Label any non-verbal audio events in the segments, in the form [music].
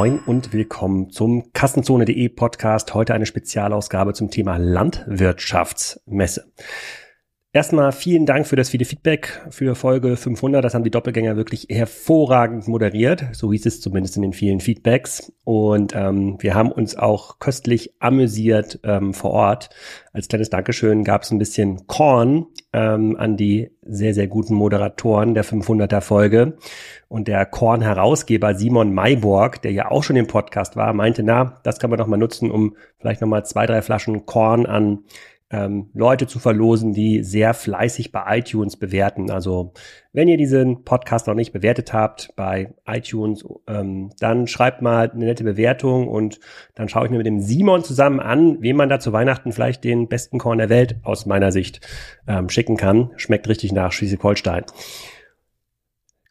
Moin und willkommen zum Kassenzone.de Podcast. Heute eine Spezialausgabe zum Thema Landwirtschaftsmesse. Erstmal vielen Dank für das viele Feedback für Folge 500. Das haben die Doppelgänger wirklich hervorragend moderiert. So hieß es zumindest in den vielen Feedbacks. Und ähm, wir haben uns auch köstlich amüsiert ähm, vor Ort. Als kleines Dankeschön gab es ein bisschen Korn ähm, an die sehr, sehr guten Moderatoren der 500er Folge. Und der Korn-Herausgeber Simon Mayborg, der ja auch schon im Podcast war, meinte, na, das kann man doch mal nutzen, um vielleicht nochmal zwei, drei Flaschen Korn an ähm, Leute zu verlosen, die sehr fleißig bei iTunes bewerten. Also wenn ihr diesen Podcast noch nicht bewertet habt bei iTunes, ähm, dann schreibt mal eine nette Bewertung und dann schaue ich mir mit dem Simon zusammen an, wem man da zu Weihnachten vielleicht den besten Korn der Welt aus meiner Sicht ähm, schicken kann. Schmeckt richtig nach Schleswig-Holstein.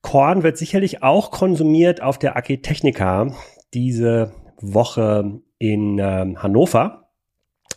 Korn wird sicherlich auch konsumiert auf der Agritechnica diese Woche in ähm, Hannover.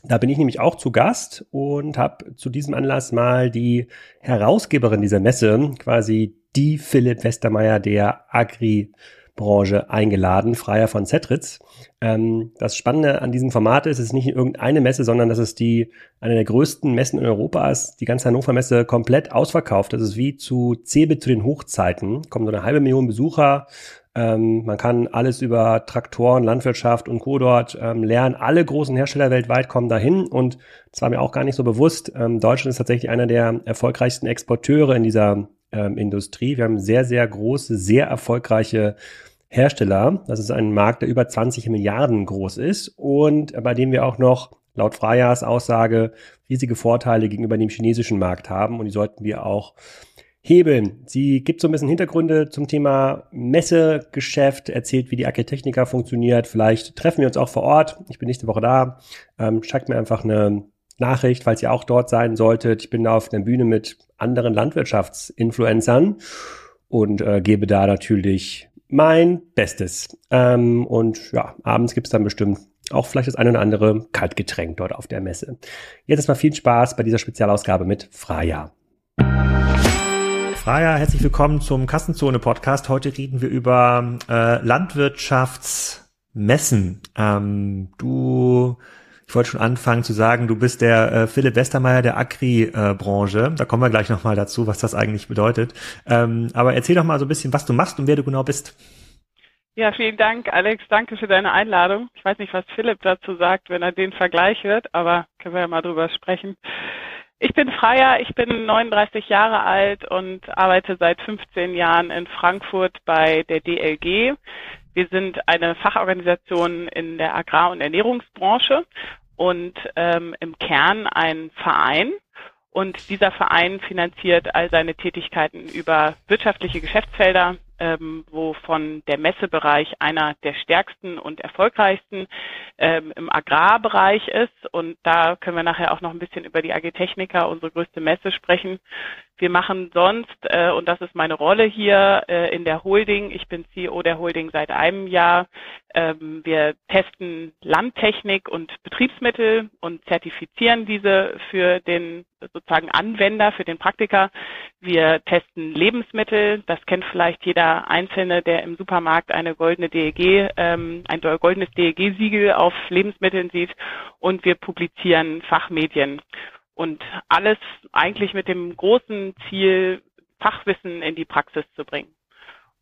Da bin ich nämlich auch zu Gast und habe zu diesem Anlass mal die Herausgeberin dieser Messe, quasi die Philipp Westermeier der Agri-Branche eingeladen, Freier von Zetritz. Ähm, das Spannende an diesem Format ist, es ist nicht irgendeine Messe, sondern das ist die eine der größten Messen in Europa ist. Die ganze Hannover Messe komplett ausverkauft. Das ist wie zu CeBIT zu den Hochzeiten. Kommen so eine halbe Million Besucher ähm, man kann alles über Traktoren, Landwirtschaft und Co. dort ähm, lernen. Alle großen Hersteller weltweit kommen dahin und das war mir auch gar nicht so bewusst. Ähm, Deutschland ist tatsächlich einer der erfolgreichsten Exporteure in dieser ähm, Industrie. Wir haben sehr, sehr große, sehr erfolgreiche Hersteller. Das ist ein Markt, der über 20 Milliarden groß ist und bei dem wir auch noch laut Freyas Aussage riesige Vorteile gegenüber dem chinesischen Markt haben und die sollten wir auch hebeln. Sie gibt so ein bisschen Hintergründe zum Thema Messegeschäft, erzählt, wie die Architechnica funktioniert. Vielleicht treffen wir uns auch vor Ort. Ich bin nächste Woche da. Ähm, schreibt mir einfach eine Nachricht, falls ihr auch dort sein solltet. Ich bin da auf einer Bühne mit anderen Landwirtschaftsinfluencern und äh, gebe da natürlich mein Bestes. Ähm, und ja, abends gibt's dann bestimmt auch vielleicht das eine oder andere Kaltgetränk dort auf der Messe. Jetzt erstmal viel Spaß bei dieser Spezialausgabe mit Freya. Freier, herzlich willkommen zum Kassenzone-Podcast. Heute reden wir über äh, Landwirtschaftsmessen. Ähm, du, ich wollte schon anfangen zu sagen, du bist der äh, Philipp Westermeier der Agri-Branche. Äh, da kommen wir gleich nochmal dazu, was das eigentlich bedeutet. Ähm, aber erzähl doch mal so ein bisschen, was du machst und wer du genau bist. Ja, vielen Dank, Alex. Danke für deine Einladung. Ich weiß nicht, was Philipp dazu sagt, wenn er den Vergleich hört, aber können wir ja mal drüber sprechen. Ich bin Freier, ich bin 39 Jahre alt und arbeite seit 15 Jahren in Frankfurt bei der DLG. Wir sind eine Fachorganisation in der Agrar- und Ernährungsbranche und ähm, im Kern ein Verein. Und dieser Verein finanziert all seine Tätigkeiten über wirtschaftliche Geschäftsfelder, ähm, wovon der Messebereich einer der stärksten und erfolgreichsten ähm, im Agrarbereich ist. Und da können wir nachher auch noch ein bisschen über die AG Technica, unsere größte Messe, sprechen. Wir machen sonst, äh, und das ist meine Rolle hier äh, in der Holding, ich bin CEO der Holding seit einem Jahr, ähm, wir testen Landtechnik und Betriebsmittel und zertifizieren diese für den sozusagen Anwender, für den Praktiker. Wir testen Lebensmittel, das kennt vielleicht jeder Einzelne, der im Supermarkt eine goldene DEG, ähm, ein goldenes DEG-Siegel auf Lebensmitteln sieht und wir publizieren Fachmedien. Und alles eigentlich mit dem großen Ziel, Fachwissen in die Praxis zu bringen.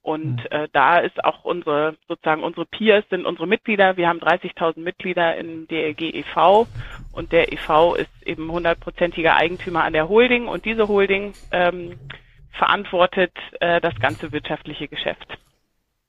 Und mhm. äh, da ist auch unsere, sozusagen unsere Peers sind unsere Mitglieder. Wir haben 30.000 Mitglieder im DLG e.V. und der e.V. ist eben hundertprozentiger Eigentümer an der Holding und diese Holding ähm, verantwortet äh, das ganze wirtschaftliche Geschäft.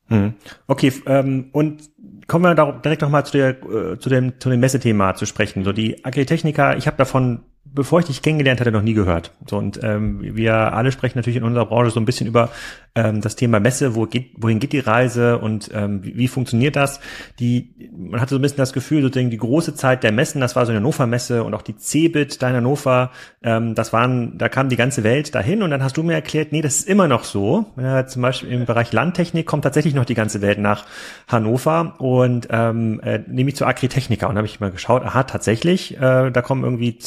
Mhm. Okay, ähm, und kommen wir direkt nochmal zu, der, äh, zu, dem, zu dem Messethema zu sprechen. So die Agritechnica, ich habe davon bevor ich dich kennengelernt hatte, noch nie gehört. So, und ähm, wir alle sprechen natürlich in unserer Branche so ein bisschen über ähm, das Thema Messe, wo geht, wohin geht die Reise und ähm, wie, wie funktioniert das? Die, man hatte so ein bisschen das Gefühl, sozusagen die große Zeit der Messen, das war so eine Hannover-Messe und auch die CeBIT da in Hannover, ähm, das waren, da kam die ganze Welt dahin und dann hast du mir erklärt, nee, das ist immer noch so. Ja, zum Beispiel im Bereich Landtechnik kommt tatsächlich noch die ganze Welt nach Hannover und ähm, äh, nämlich zur Agritechnica und habe ich mal geschaut, aha, tatsächlich, äh, da kommen irgendwie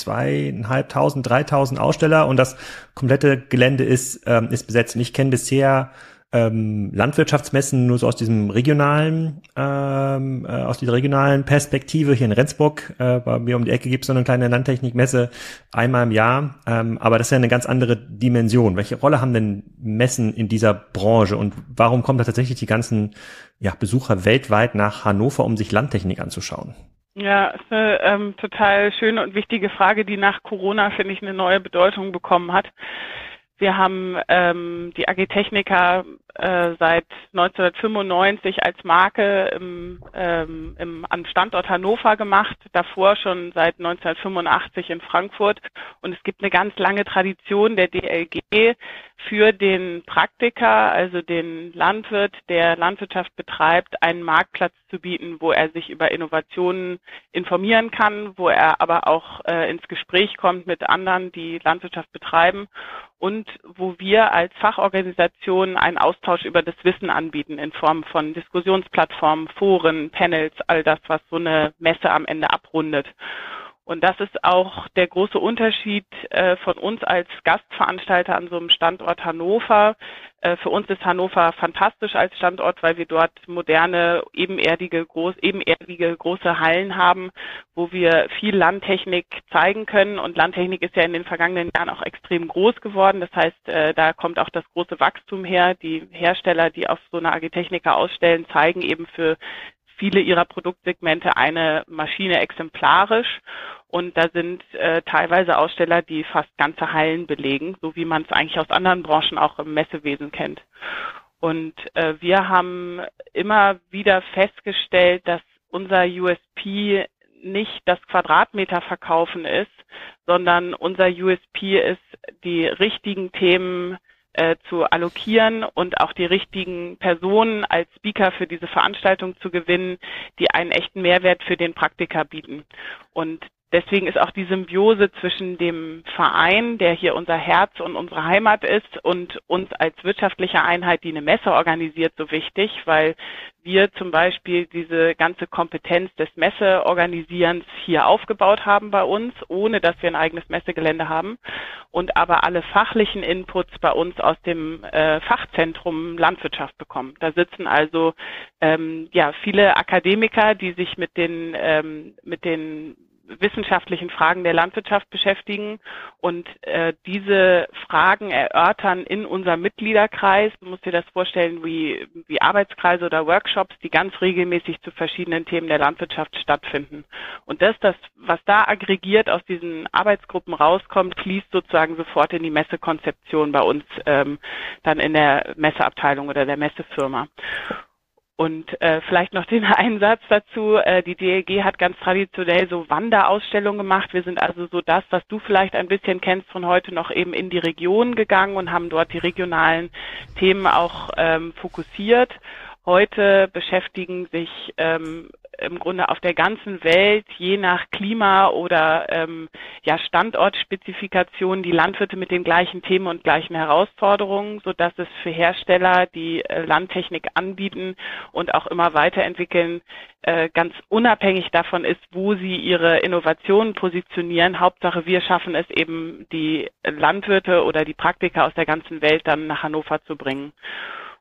zweieinhalbtausend, dreitausend Aussteller und das komplette Gelände ist, ähm, ist besetzt. Und ich kenne bisher ähm, Landwirtschaftsmessen nur so aus diesem regionalen, ähm, äh, aus dieser regionalen Perspektive. Hier in Rendsburg, äh, bei mir um die Ecke gibt es so eine kleine Landtechnikmesse einmal im Jahr. Ähm, aber das ist ja eine ganz andere Dimension. Welche Rolle haben denn Messen in dieser Branche und warum kommen da tatsächlich die ganzen ja, Besucher weltweit nach Hannover, um sich Landtechnik anzuschauen? Ja, ist eine ähm, total schöne und wichtige Frage, die nach Corona, finde ich, eine neue Bedeutung bekommen hat. Wir haben ähm, die AG Technica äh, seit 1995 als Marke im, ähm, im, am Standort Hannover gemacht, davor schon seit 1985 in Frankfurt. Und es gibt eine ganz lange Tradition der DLG für den Praktiker, also den Landwirt, der Landwirtschaft betreibt, einen Marktplatz zu bieten, wo er sich über Innovationen informieren kann, wo er aber auch äh, ins Gespräch kommt mit anderen, die Landwirtschaft betreiben und wo wir als Fachorganisation einen Austausch über das Wissen anbieten in Form von Diskussionsplattformen, Foren, Panels, all das, was so eine Messe am Ende abrundet. Und das ist auch der große Unterschied äh, von uns als Gastveranstalter an so einem Standort Hannover. Äh, für uns ist Hannover fantastisch als Standort, weil wir dort moderne, ebenerdige, groß, ebenerdige große Hallen haben, wo wir viel Landtechnik zeigen können. Und Landtechnik ist ja in den vergangenen Jahren auch extrem groß geworden. Das heißt, äh, da kommt auch das große Wachstum her. Die Hersteller, die auf so einer Agitechnica ausstellen, zeigen eben für viele ihrer Produktsegmente eine Maschine exemplarisch. Und da sind äh, teilweise Aussteller, die fast ganze Hallen belegen, so wie man es eigentlich aus anderen Branchen auch im Messewesen kennt. Und äh, wir haben immer wieder festgestellt, dass unser USP nicht das Quadratmeter verkaufen ist, sondern unser USP ist, die richtigen Themen äh, zu allokieren und auch die richtigen Personen als Speaker für diese Veranstaltung zu gewinnen, die einen echten Mehrwert für den Praktiker bieten. Und Deswegen ist auch die Symbiose zwischen dem Verein, der hier unser Herz und unsere Heimat ist, und uns als wirtschaftliche Einheit, die eine Messe organisiert, so wichtig, weil wir zum Beispiel diese ganze Kompetenz des Messeorganisierens hier aufgebaut haben bei uns, ohne dass wir ein eigenes Messegelände haben und aber alle fachlichen Inputs bei uns aus dem äh, Fachzentrum Landwirtschaft bekommen. Da sitzen also ähm, ja viele Akademiker, die sich mit den ähm, mit den wissenschaftlichen Fragen der Landwirtschaft beschäftigen und äh, diese Fragen erörtern in unserem Mitgliederkreis. Du musst dir das vorstellen wie, wie Arbeitskreise oder Workshops, die ganz regelmäßig zu verschiedenen Themen der Landwirtschaft stattfinden. Und das, das was da aggregiert aus diesen Arbeitsgruppen rauskommt, fließt sozusagen sofort in die Messekonzeption bei uns ähm, dann in der Messeabteilung oder der Messefirma. Und äh, vielleicht noch den [laughs] einen Satz dazu. Äh, die DLG hat ganz traditionell so Wanderausstellungen gemacht. Wir sind also so das, was du vielleicht ein bisschen kennst von heute noch eben in die Region gegangen und haben dort die regionalen Themen auch ähm, fokussiert. Heute beschäftigen sich ähm, im Grunde auf der ganzen Welt je nach Klima oder ähm, ja, Standortspezifikationen die Landwirte mit den gleichen Themen und gleichen Herausforderungen, so dass es für Hersteller, die äh, Landtechnik anbieten und auch immer weiterentwickeln, äh, ganz unabhängig davon ist, wo sie ihre Innovationen positionieren. Hauptsache, wir schaffen es eben, die Landwirte oder die Praktiker aus der ganzen Welt dann nach Hannover zu bringen.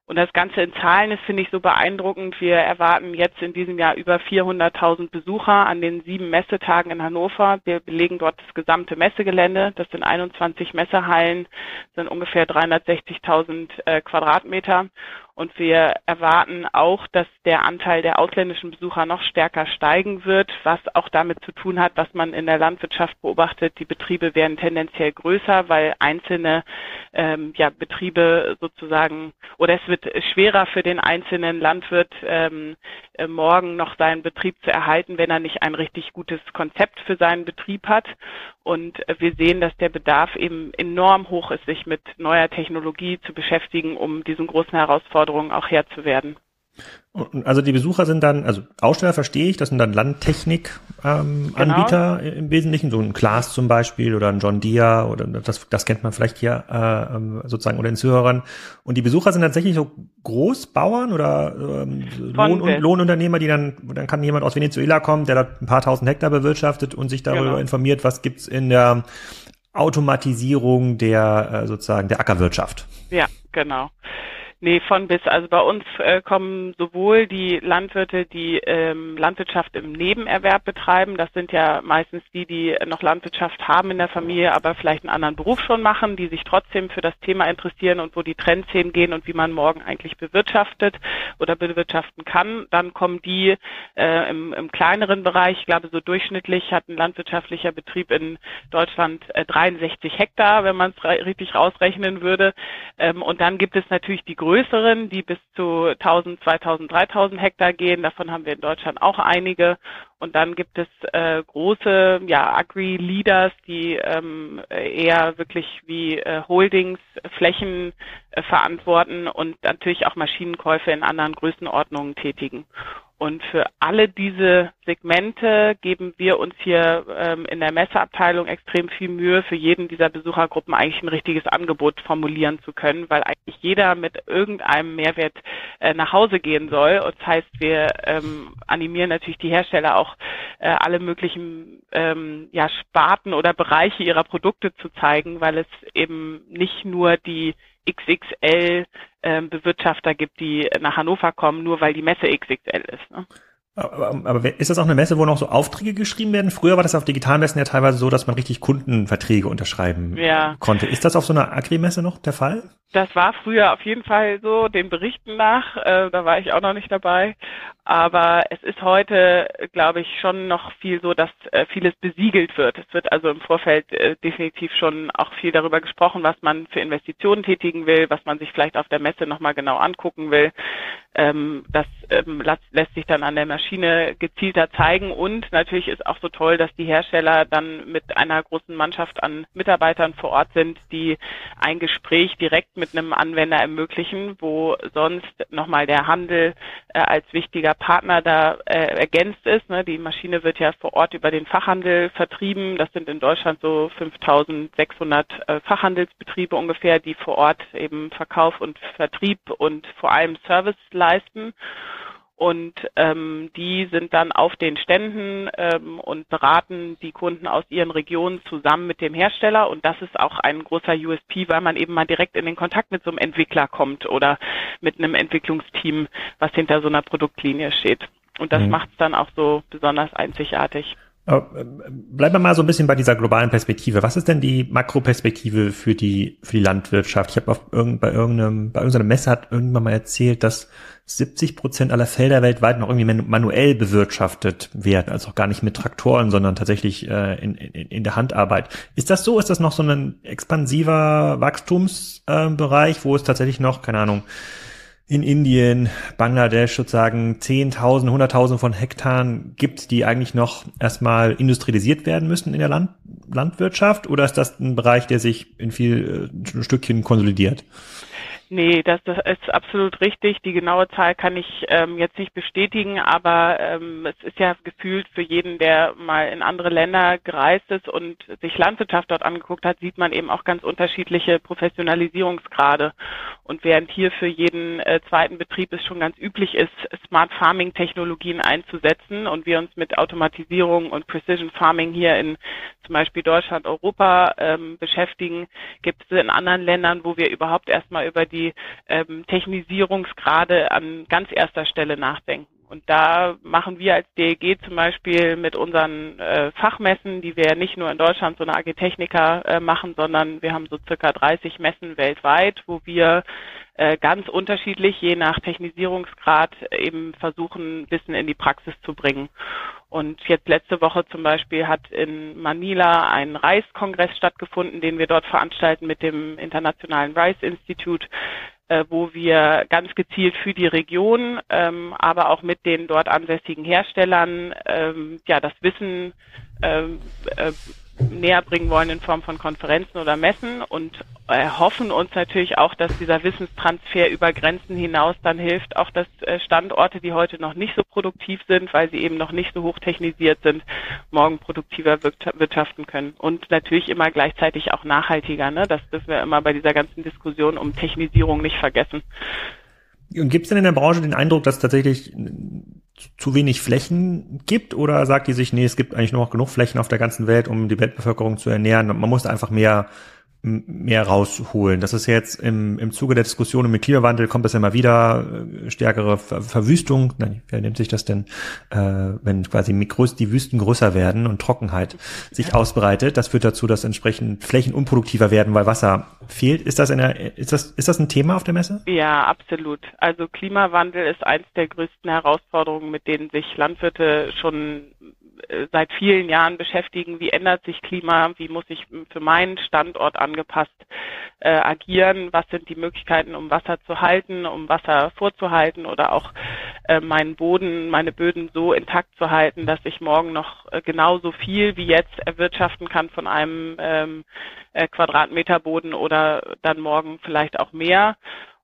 Und das Ganze in Zahlen ist, finde ich, so beeindruckend. Wir erwarten jetzt in diesem Jahr über 400.000 Besucher an den sieben Messetagen in Hannover. Wir belegen dort das gesamte Messegelände. Das sind 21 Messehallen, sind ungefähr 360.000 äh, Quadratmeter. Und wir erwarten auch, dass der Anteil der ausländischen Besucher noch stärker steigen wird, was auch damit zu tun hat, was man in der Landwirtschaft beobachtet. Die Betriebe werden tendenziell größer, weil einzelne ähm, ja, Betriebe sozusagen oder es wird schwerer für den einzelnen Landwirt ähm, äh, morgen noch seinen Betrieb zu erhalten, wenn er nicht ein richtig gutes Konzept für seinen Betrieb hat. Und äh, wir sehen, dass der Bedarf eben enorm hoch ist, sich mit neuer Technologie zu beschäftigen, um diesen großen Herausforderungen auch Herr zu werden. Also die Besucher sind dann, also Aussteller verstehe ich, das sind dann Landtechnik-Anbieter ähm, genau. im Wesentlichen, so ein Klaas zum Beispiel oder ein John Deere oder das, das kennt man vielleicht hier äh, ähm, sozusagen oder den Zuhörern. Und die Besucher sind tatsächlich so Großbauern oder ähm, Lohn, Lohnunternehmer, die dann, dann kann jemand aus Venezuela kommen, der da ein paar tausend Hektar bewirtschaftet und sich darüber genau. informiert, was gibt's in der Automatisierung der äh, sozusagen der Ackerwirtschaft. Ja, genau. Nee, von bis. Also bei uns äh, kommen sowohl die Landwirte, die ähm, Landwirtschaft im Nebenerwerb betreiben. Das sind ja meistens die, die noch Landwirtschaft haben in der Familie, aber vielleicht einen anderen Beruf schon machen, die sich trotzdem für das Thema interessieren und wo die Trends hingehen und wie man morgen eigentlich bewirtschaftet oder bewirtschaften kann. Dann kommen die äh, im, im kleineren Bereich. Ich glaube, so durchschnittlich hat ein landwirtschaftlicher Betrieb in Deutschland äh, 63 Hektar, wenn man es richtig rausrechnen würde. Ähm, und dann gibt es natürlich die größeren, die bis zu 1000, 2000, 3000 Hektar gehen. Davon haben wir in Deutschland auch einige. Und dann gibt es äh, große ja, Agri-Leaders, die ähm, eher wirklich wie äh, Holdings Flächen äh, verantworten und natürlich auch Maschinenkäufe in anderen Größenordnungen tätigen. Und für alle diese Segmente geben wir uns hier ähm, in der Messeabteilung extrem viel Mühe, für jeden dieser Besuchergruppen eigentlich ein richtiges Angebot formulieren zu können, weil eigentlich jeder mit irgendeinem Mehrwert äh, nach Hause gehen soll. Und das heißt, wir ähm, animieren natürlich die Hersteller auch äh, alle möglichen ähm, ja, Sparten oder Bereiche ihrer Produkte zu zeigen, weil es eben nicht nur die XXL ähm, Bewirtschafter gibt, die nach Hannover kommen, nur weil die Messe XXL ist. Ne? Aber, aber ist das auch eine Messe, wo noch so Aufträge geschrieben werden? Früher war das auf Digitalmessen ja teilweise so, dass man richtig Kundenverträge unterschreiben ja. konnte. Ist das auf so einer Agri-Messe noch der Fall? Das war früher auf jeden Fall so, den Berichten nach. Äh, da war ich auch noch nicht dabei. Aber es ist heute, glaube ich, schon noch viel so, dass äh, vieles besiegelt wird. Es wird also im Vorfeld äh, definitiv schon auch viel darüber gesprochen, was man für Investitionen tätigen will, was man sich vielleicht auf der Messe nochmal genau angucken will. Ähm, das ähm, lässt sich dann an der Maschine gezielter zeigen und natürlich ist auch so toll, dass die Hersteller dann mit einer großen Mannschaft an Mitarbeitern vor Ort sind, die ein Gespräch direkt mit einem Anwender ermöglichen, wo sonst nochmal der Handel äh, als wichtiger Partner da äh, ergänzt ist. Ne? Die Maschine wird ja vor Ort über den Fachhandel vertrieben. Das sind in Deutschland so 5600 äh, Fachhandelsbetriebe ungefähr, die vor Ort eben Verkauf und Vertrieb und vor allem Service leisten. Und ähm, die sind dann auf den Ständen ähm, und beraten die Kunden aus ihren Regionen zusammen mit dem Hersteller. Und das ist auch ein großer USP, weil man eben mal direkt in den Kontakt mit so einem Entwickler kommt oder mit einem Entwicklungsteam, was hinter so einer Produktlinie steht. Und das mhm. macht es dann auch so besonders einzigartig. Äh, bleiben wir mal so ein bisschen bei dieser globalen Perspektive. Was ist denn die Makroperspektive für die für die Landwirtschaft? Ich habe auf irgend, bei irgendeinem bei irgendeiner Messe hat irgendwann mal erzählt, dass 70 Prozent aller Felder weltweit noch irgendwie manuell bewirtschaftet werden, also auch gar nicht mit Traktoren, sondern tatsächlich äh, in, in, in der Handarbeit. Ist das so? Ist das noch so ein expansiver Wachstumsbereich, äh, wo es tatsächlich noch, keine Ahnung, in Indien, Bangladesch sozusagen 10.000, 100.000 von Hektaren gibt, die eigentlich noch erstmal industrialisiert werden müssen in der Land Landwirtschaft? Oder ist das ein Bereich, der sich in viel äh, Stückchen konsolidiert? Nee, das, ist absolut richtig. Die genaue Zahl kann ich ähm, jetzt nicht bestätigen, aber ähm, es ist ja gefühlt für jeden, der mal in andere Länder gereist ist und sich Landwirtschaft dort angeguckt hat, sieht man eben auch ganz unterschiedliche Professionalisierungsgrade. Und während hier für jeden äh, zweiten Betrieb es schon ganz üblich ist, Smart Farming Technologien einzusetzen und wir uns mit Automatisierung und Precision Farming hier in zum Beispiel Deutschland, Europa ähm, beschäftigen, gibt es in anderen Ländern, wo wir überhaupt erstmal über die ähm, Technisierungsgrade an ganz erster Stelle nachdenken. Und da machen wir als DEG zum Beispiel mit unseren äh, Fachmessen, die wir nicht nur in Deutschland, so eine AG Technica äh, machen, sondern wir haben so circa 30 Messen weltweit, wo wir äh, ganz unterschiedlich, je nach Technisierungsgrad, eben versuchen, Wissen in die Praxis zu bringen. Und jetzt letzte Woche zum Beispiel hat in Manila ein Reiskongress stattgefunden, den wir dort veranstalten mit dem Internationalen Rice Institute, wo wir ganz gezielt für die Region, ähm, aber auch mit den dort ansässigen Herstellern, ähm, ja, das Wissen ähm, äh, näher bringen wollen in Form von Konferenzen oder Messen und erhoffen uns natürlich auch, dass dieser Wissenstransfer über Grenzen hinaus dann hilft, auch dass äh, Standorte, die heute noch nicht so produktiv sind, weil sie eben noch nicht so hochtechnisiert sind, morgen produktiver wirtschaften können. Und natürlich immer gleichzeitig auch nachhaltiger. Ne? Das dürfen wir immer bei dieser ganzen Diskussion um Technisierung nicht vergessen. Und gibt es denn in der Branche den Eindruck, dass tatsächlich zu wenig Flächen gibt oder sagt die sich, nee, es gibt eigentlich noch genug Flächen auf der ganzen Welt, um die Weltbevölkerung zu ernähren. Man muss einfach mehr mehr rausholen. Das ist jetzt im, im Zuge der Diskussion mit Klimawandel kommt das ja immer wieder, äh, stärkere Ver Verwüstung. Nein, wer nimmt sich das denn, äh, wenn quasi die Wüsten größer werden und Trockenheit sich ausbreitet? Das führt dazu, dass entsprechend Flächen unproduktiver werden, weil Wasser fehlt. Ist das, eine, ist das, ist das ein Thema auf der Messe? Ja, absolut. Also Klimawandel ist eins der größten Herausforderungen, mit denen sich Landwirte schon seit vielen Jahren beschäftigen, wie ändert sich Klima, wie muss ich für meinen Standort angepasst äh, agieren, was sind die Möglichkeiten, um Wasser zu halten, um Wasser vorzuhalten oder auch äh, meinen Boden, meine Böden so intakt zu halten, dass ich morgen noch äh, genauso viel wie jetzt erwirtschaften kann von einem ähm, äh, Quadratmeter Boden oder dann morgen vielleicht auch mehr.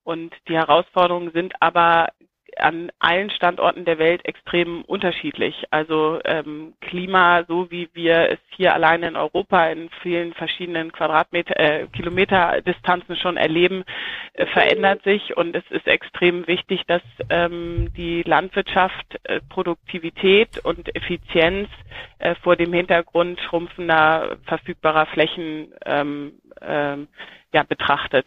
Und die Herausforderungen sind aber an allen Standorten der Welt extrem unterschiedlich. Also ähm, Klima, so wie wir es hier alleine in Europa in vielen verschiedenen Quadratmeter, äh, Kilometer Distanzen schon erleben, äh, verändert sich und es ist extrem wichtig, dass ähm, die Landwirtschaft äh, Produktivität und Effizienz äh, vor dem Hintergrund schrumpfender verfügbarer Flächen ähm, ähm, ja, betrachtet.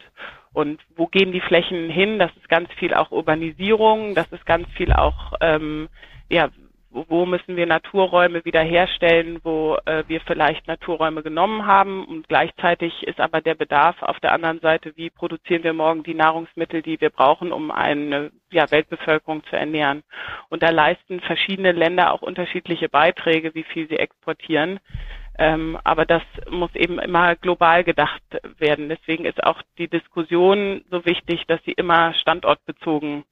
Und wo gehen die Flächen hin? Das ist ganz viel auch Urbanisierung, das ist ganz viel auch, ähm, ja, wo müssen wir Naturräume wiederherstellen, wo äh, wir vielleicht Naturräume genommen haben und gleichzeitig ist aber der Bedarf auf der anderen Seite, wie produzieren wir morgen die Nahrungsmittel, die wir brauchen, um eine ja, Weltbevölkerung zu ernähren. Und da leisten verschiedene Länder auch unterschiedliche Beiträge, wie viel sie exportieren. Ähm, aber das muss eben immer global gedacht werden. Deswegen ist auch die Diskussion so wichtig, dass sie immer standortbezogen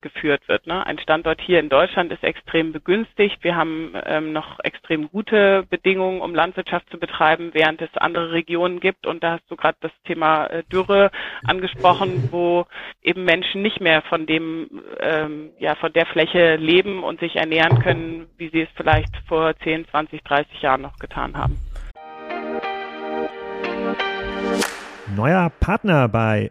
geführt wird. Ne? Ein Standort hier in Deutschland ist extrem begünstigt. Wir haben ähm, noch extrem gute Bedingungen, um Landwirtschaft zu betreiben, während es andere Regionen gibt. Und da hast du gerade das Thema äh, Dürre angesprochen, wo eben Menschen nicht mehr von dem, ähm, ja, von der Fläche leben und sich ernähren können, wie sie es vielleicht vor 10, 20, 30 Jahren noch getan haben. Neuer Partner bei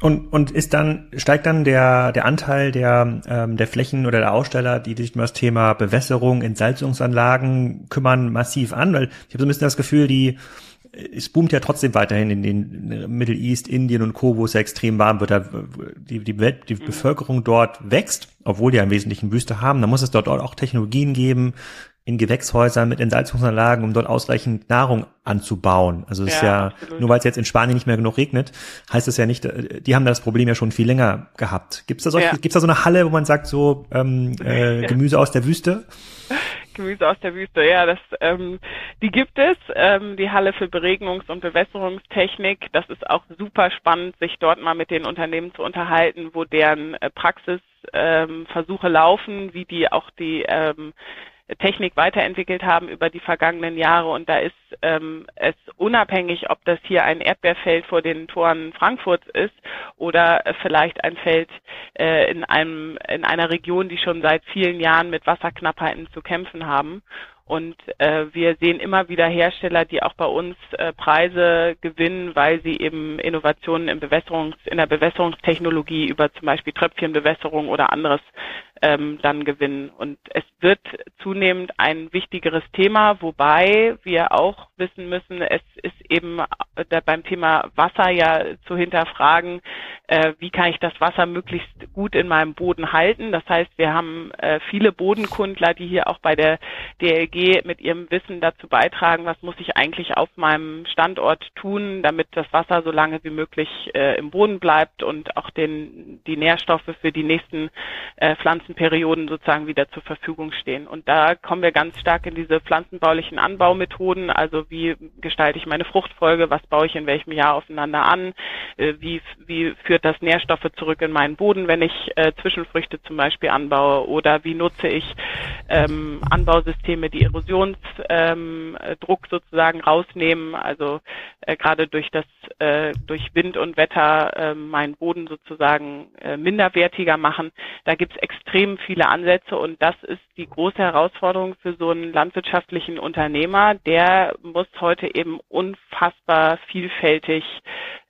Und, und ist dann, steigt dann der, der Anteil der, ähm, der Flächen oder der Aussteller, die sich um das Thema Bewässerung, Entsalzungsanlagen kümmern, massiv an? Weil ich habe so ein bisschen das Gefühl, die, es boomt ja trotzdem weiterhin in den Middle East, Indien und Co., wo es ja extrem warm wird. Da, die, die, Welt, die mhm. Bevölkerung dort wächst, obwohl die ja im Wesentlichen Wüste haben. Da muss es dort auch Technologien geben, in Gewächshäusern mit Entsalzungsanlagen, um dort ausreichend Nahrung anzubauen. Also es ja, ist ja, nur weil es jetzt in Spanien nicht mehr genug regnet, heißt es ja nicht, äh, die haben das Problem ja schon viel länger gehabt. Gibt es da, solche, ja. gibt's da so eine Halle, wo man sagt, so ähm, [laughs] äh, Gemüse aus der Wüste? [laughs] Gemüse aus der Wüste, ja, das, ähm, die gibt es, ähm, die Halle für Beregnungs- und Bewässerungstechnik. Das ist auch super spannend, sich dort mal mit den Unternehmen zu unterhalten, wo deren äh, Praxisversuche ähm, laufen, wie die auch die ähm, Technik weiterentwickelt haben über die vergangenen Jahre. Und da ist ähm, es unabhängig, ob das hier ein Erdbeerfeld vor den Toren Frankfurts ist oder vielleicht ein Feld äh, in einem in einer Region, die schon seit vielen Jahren mit Wasserknappheiten zu kämpfen haben. Und äh, wir sehen immer wieder Hersteller, die auch bei uns äh, Preise gewinnen, weil sie eben Innovationen in, Bewässerungs-, in der Bewässerungstechnologie über zum Beispiel Tröpfchenbewässerung oder anderes ähm, dann gewinnen. Und es wird zunehmend ein wichtigeres Thema, wobei wir auch wissen müssen, es ist eben äh, beim Thema Wasser ja zu hinterfragen, äh, wie kann ich das Wasser möglichst gut in meinem Boden halten. Das heißt, wir haben äh, viele Bodenkundler, die hier auch bei der DLG mit ihrem Wissen dazu beitragen, was muss ich eigentlich auf meinem Standort tun, damit das Wasser so lange wie möglich äh, im Boden bleibt und auch den, die Nährstoffe für die nächsten äh, Pflanzenperioden sozusagen wieder zur Verfügung stehen. Und da kommen wir ganz stark in diese pflanzenbaulichen Anbaumethoden, also wie gestalte ich meine Fruchtfolge, was baue ich in welchem Jahr aufeinander an, äh, wie, wie führt das Nährstoffe zurück in meinen Boden, wenn ich äh, Zwischenfrüchte zum Beispiel anbaue? Oder wie nutze ich ähm, Anbausysteme, die Erosionsdruck ähm, sozusagen rausnehmen, also äh, gerade durch das äh, durch Wind und Wetter äh, meinen Boden sozusagen äh, minderwertiger machen. Da gibt es extrem viele Ansätze und das ist die große Herausforderung für so einen landwirtschaftlichen Unternehmer. Der muss heute eben unfassbar vielfältig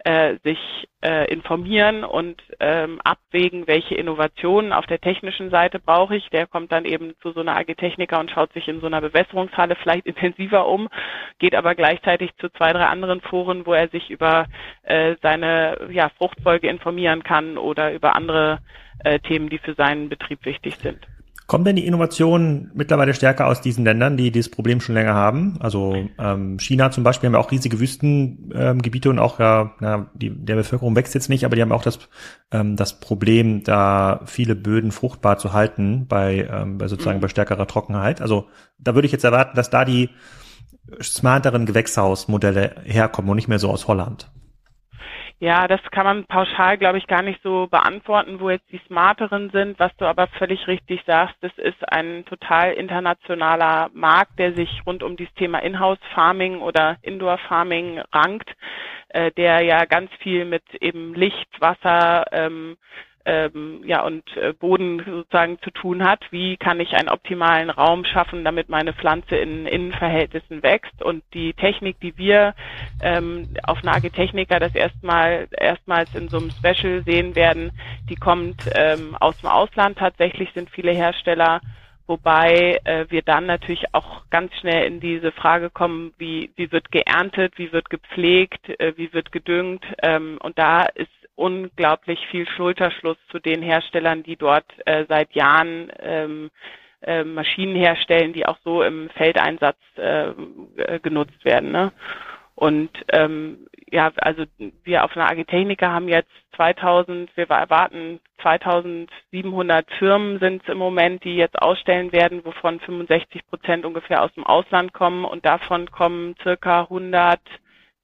äh, sich äh, informieren und ähm, abwägen, welche Innovationen auf der technischen Seite brauche ich. Der kommt dann eben zu so einer Agritechniker und schaut sich in so einer Bewässerungshalle vielleicht intensiver um, geht aber gleichzeitig zu zwei, drei anderen Foren, wo er sich über äh, seine ja, Fruchtfolge informieren kann oder über andere äh, Themen, die für seinen Betrieb wichtig sind. Kommen denn die Innovationen mittlerweile stärker aus diesen Ländern, die dieses Problem schon länger haben? Also ähm, China zum Beispiel haben ja auch riesige Wüstengebiete ähm, und auch ja, na, die, der Bevölkerung wächst jetzt nicht, aber die haben auch das, ähm, das Problem, da viele Böden fruchtbar zu halten bei, ähm, bei sozusagen mhm. bei stärkerer Trockenheit. Also da würde ich jetzt erwarten, dass da die smarteren Gewächshausmodelle herkommen und nicht mehr so aus Holland. Ja, das kann man pauschal, glaube ich, gar nicht so beantworten, wo jetzt die smarteren sind. Was du aber völlig richtig sagst, das ist ein total internationaler Markt, der sich rund um dieses Thema Inhouse Farming oder Indoor Farming rankt, äh, der ja ganz viel mit eben Licht, Wasser, ähm, ähm, ja und äh, Boden sozusagen zu tun hat. Wie kann ich einen optimalen Raum schaffen, damit meine Pflanze in Innenverhältnissen wächst? Und die Technik, die wir ähm, auf Nage Techniker das erstmal erstmals in so einem Special sehen werden, die kommt ähm, aus dem Ausland. Tatsächlich sind viele Hersteller wobei äh, wir dann natürlich auch ganz schnell in diese Frage kommen, wie, wie wird geerntet, wie wird gepflegt, äh, wie wird gedüngt. Ähm, und da ist unglaublich viel Schulterschluss zu den Herstellern, die dort äh, seit Jahren ähm, äh, Maschinen herstellen, die auch so im Feldeinsatz äh, äh genutzt werden. Ne? Und ähm, ja, also wir auf einer Agitechniker haben jetzt 2000, wir erwarten 2700 Firmen sind es im Moment, die jetzt ausstellen werden, wovon 65 Prozent ungefähr aus dem Ausland kommen und davon kommen circa 100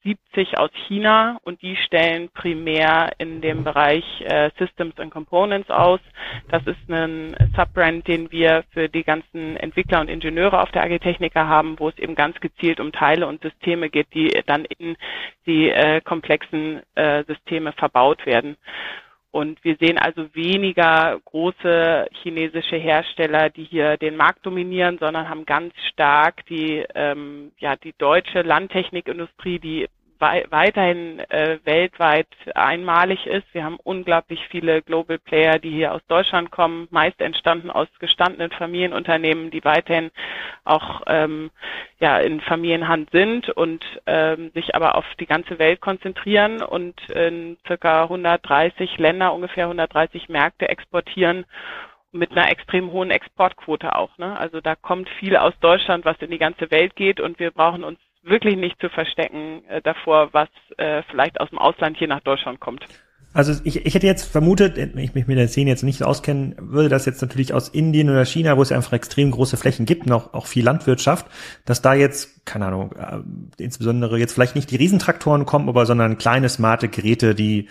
70 aus China und die stellen primär in dem Bereich äh, Systems and Components aus. Das ist ein Subbrand, den wir für die ganzen Entwickler und Ingenieure auf der Agritechnica haben, wo es eben ganz gezielt um Teile und Systeme geht, die dann in die äh, komplexen äh, Systeme verbaut werden. Und wir sehen also weniger große chinesische Hersteller, die hier den Markt dominieren, sondern haben ganz stark die, ähm, ja, die deutsche Landtechnikindustrie, die weiterhin äh, weltweit einmalig ist. Wir haben unglaublich viele Global Player, die hier aus Deutschland kommen, meist entstanden aus gestandenen Familienunternehmen, die weiterhin auch ähm, ja in Familienhand sind und ähm, sich aber auf die ganze Welt konzentrieren und in circa 130 Länder, ungefähr 130 Märkte exportieren mit einer extrem hohen Exportquote auch. Ne? Also da kommt viel aus Deutschland, was in die ganze Welt geht und wir brauchen uns wirklich nicht zu verstecken äh, davor, was äh, vielleicht aus dem Ausland hier nach Deutschland kommt. Also ich, ich hätte jetzt vermutet, wenn ich mich mit der Szene jetzt nicht auskennen würde, dass jetzt natürlich aus Indien oder China, wo es einfach extrem große Flächen gibt, noch auch viel Landwirtschaft, dass da jetzt, keine Ahnung, äh, insbesondere jetzt vielleicht nicht die Riesentraktoren kommen, aber sondern kleine smarte Geräte, die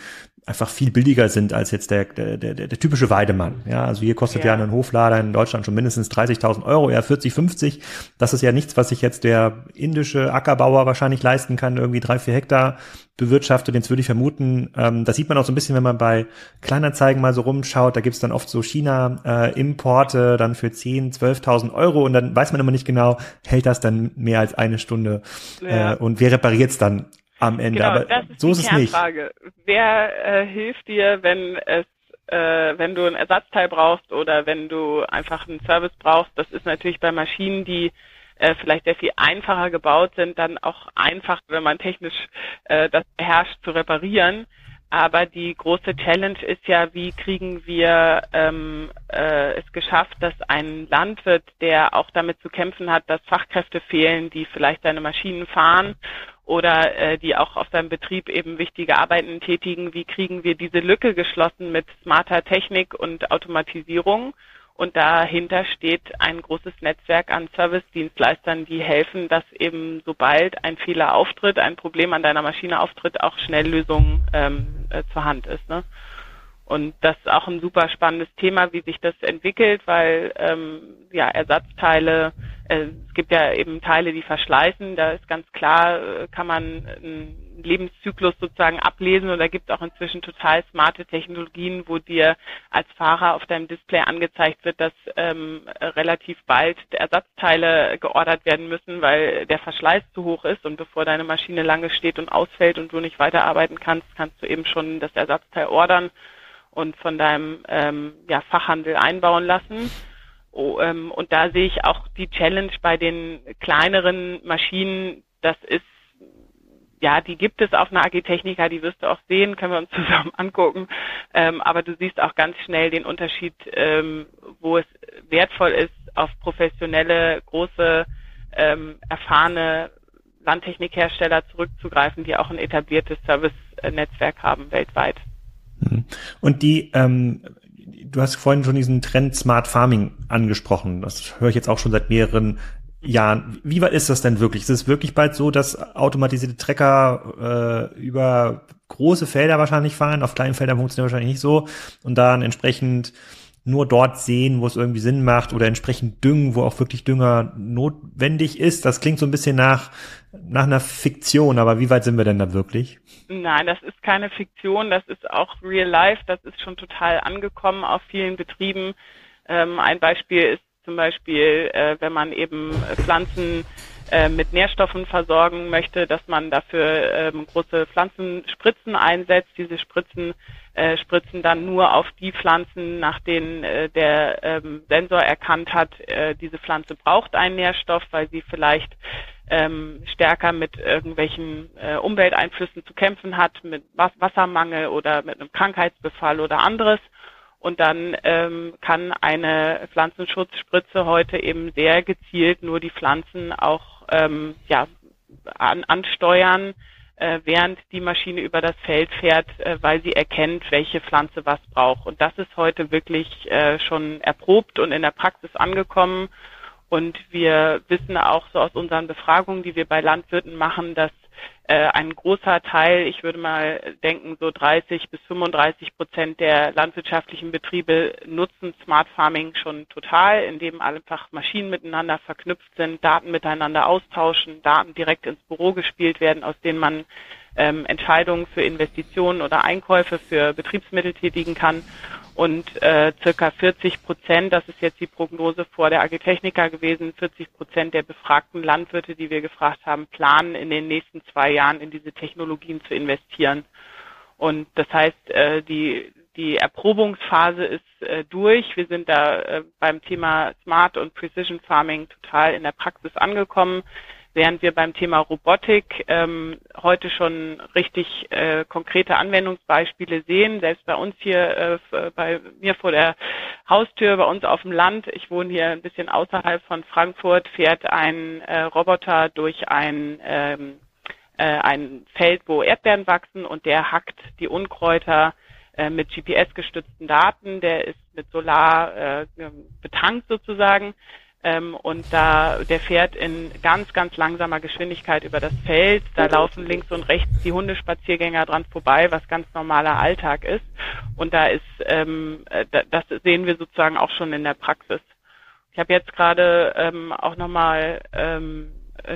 einfach viel billiger sind als jetzt der, der, der, der typische Weidemann. Ja, also hier kostet ja, ja ein Hoflader in Deutschland schon mindestens 30.000 Euro, eher 40, 50. Das ist ja nichts, was sich jetzt der indische Ackerbauer wahrscheinlich leisten kann, irgendwie drei, vier Hektar bewirtschaftet. Jetzt würde ich vermuten, ähm, das sieht man auch so ein bisschen, wenn man bei Kleinanzeigen mal so rumschaut. Da gibt's dann oft so China-Importe äh, dann für 10, 12.000 Euro und dann weiß man immer nicht genau, hält das dann mehr als eine Stunde ja. äh, und wer repariert's dann am Ende. Genau, Aber das ist so ist es nicht. Wer äh, hilft dir, wenn es äh, wenn du ein Ersatzteil brauchst oder wenn du einfach einen Service brauchst. Das ist natürlich bei Maschinen, die äh, vielleicht sehr viel einfacher gebaut sind, dann auch einfach, wenn man technisch äh, das beherrscht, zu reparieren. Aber die große Challenge ist ja, wie kriegen wir ähm, äh, es geschafft, dass ein Landwirt, der auch damit zu kämpfen hat, dass Fachkräfte fehlen, die vielleicht seine Maschinen fahren oder äh, die auch auf seinem Betrieb eben wichtige Arbeiten tätigen, wie kriegen wir diese Lücke geschlossen mit smarter Technik und Automatisierung und dahinter steht ein großes Netzwerk an Service-Dienstleistern, die helfen, dass eben sobald ein Fehler auftritt, ein Problem an deiner Maschine auftritt, auch schnell Lösungen ähm, äh, zur Hand ist. Ne? Und das ist auch ein super spannendes Thema, wie sich das entwickelt, weil ähm, ja Ersatzteile, äh, es gibt ja eben Teile, die verschleißen. Da ist ganz klar, äh, kann man einen Lebenszyklus sozusagen ablesen. Und da gibt es auch inzwischen total smarte Technologien, wo dir als Fahrer auf deinem Display angezeigt wird, dass ähm, relativ bald Ersatzteile geordert werden müssen, weil der Verschleiß zu hoch ist. Und bevor deine Maschine lange steht und ausfällt und du nicht weiterarbeiten kannst, kannst du eben schon das Ersatzteil ordern und von deinem ähm, ja, Fachhandel einbauen lassen. Oh, ähm, und da sehe ich auch die Challenge bei den kleineren Maschinen, das ist ja, die gibt es auf einer Agitechnica, die wirst du auch sehen, können wir uns [laughs] zusammen angucken. Ähm, aber du siehst auch ganz schnell den Unterschied, ähm, wo es wertvoll ist, auf professionelle, große, ähm, erfahrene Landtechnikhersteller zurückzugreifen, die auch ein etabliertes Service-Netzwerk haben weltweit. Mhm. Und die, ähm, du hast vorhin schon diesen Trend Smart Farming angesprochen. Das höre ich jetzt auch schon seit mehreren Jahren. Wie weit ist das denn wirklich? Ist es wirklich bald so, dass automatisierte Trecker äh, über große Felder wahrscheinlich fahren? Auf kleinen Feldern funktioniert wahrscheinlich nicht so und dann entsprechend nur dort sehen, wo es irgendwie Sinn macht oder entsprechend düngen, wo auch wirklich Dünger notwendig ist. Das klingt so ein bisschen nach, nach einer Fiktion, aber wie weit sind wir denn da wirklich? Nein, das ist keine Fiktion, das ist auch real life, das ist schon total angekommen auf vielen Betrieben. Ähm, ein Beispiel ist zum Beispiel, äh, wenn man eben Pflanzen äh, mit Nährstoffen versorgen möchte, dass man dafür ähm, große Pflanzenspritzen einsetzt. Diese Spritzen äh, spritzen dann nur auf die Pflanzen, nach denen äh, der ähm, Sensor erkannt hat, äh, diese Pflanze braucht einen Nährstoff, weil sie vielleicht ähm, stärker mit irgendwelchen äh, Umwelteinflüssen zu kämpfen hat, mit Wassermangel oder mit einem Krankheitsbefall oder anderes. Und dann ähm, kann eine Pflanzenschutzspritze heute eben sehr gezielt nur die Pflanzen auch ähm, ja, an, ansteuern, äh, während die Maschine über das Feld fährt, äh, weil sie erkennt, welche Pflanze was braucht. Und das ist heute wirklich äh, schon erprobt und in der Praxis angekommen. Und wir wissen auch so aus unseren Befragungen, die wir bei Landwirten machen, dass äh, ein großer Teil, ich würde mal denken, so 30 bis 35 Prozent der landwirtschaftlichen Betriebe nutzen Smart Farming schon total, indem einfach Maschinen miteinander verknüpft sind, Daten miteinander austauschen, Daten direkt ins Büro gespielt werden, aus denen man ähm, Entscheidungen für Investitionen oder Einkäufe für Betriebsmittel tätigen kann und äh, circa 40 Prozent, das ist jetzt die Prognose vor der Agritechnica gewesen, 40 Prozent der befragten Landwirte, die wir gefragt haben, planen in den nächsten zwei Jahren in diese Technologien zu investieren. Und das heißt, äh, die, die Erprobungsphase ist äh, durch. Wir sind da äh, beim Thema Smart und Precision Farming total in der Praxis angekommen während wir beim Thema Robotik ähm, heute schon richtig äh, konkrete Anwendungsbeispiele sehen. Selbst bei uns hier, äh, bei mir vor der Haustür, bei uns auf dem Land, ich wohne hier ein bisschen außerhalb von Frankfurt, fährt ein äh, Roboter durch ein ähm, äh, ein Feld, wo Erdbeeren wachsen und der hackt die Unkräuter äh, mit GPS-gestützten Daten. Der ist mit Solar äh, betankt sozusagen ähm, und da der fährt in ganz, ganz langsamer Geschwindigkeit über das Feld. Da laufen links und rechts die Hundespaziergänger dran vorbei, was ganz normaler Alltag ist. Und da ist, ähm, äh, das sehen wir sozusagen auch schon in der Praxis. Ich habe jetzt gerade ähm, auch nochmal ähm,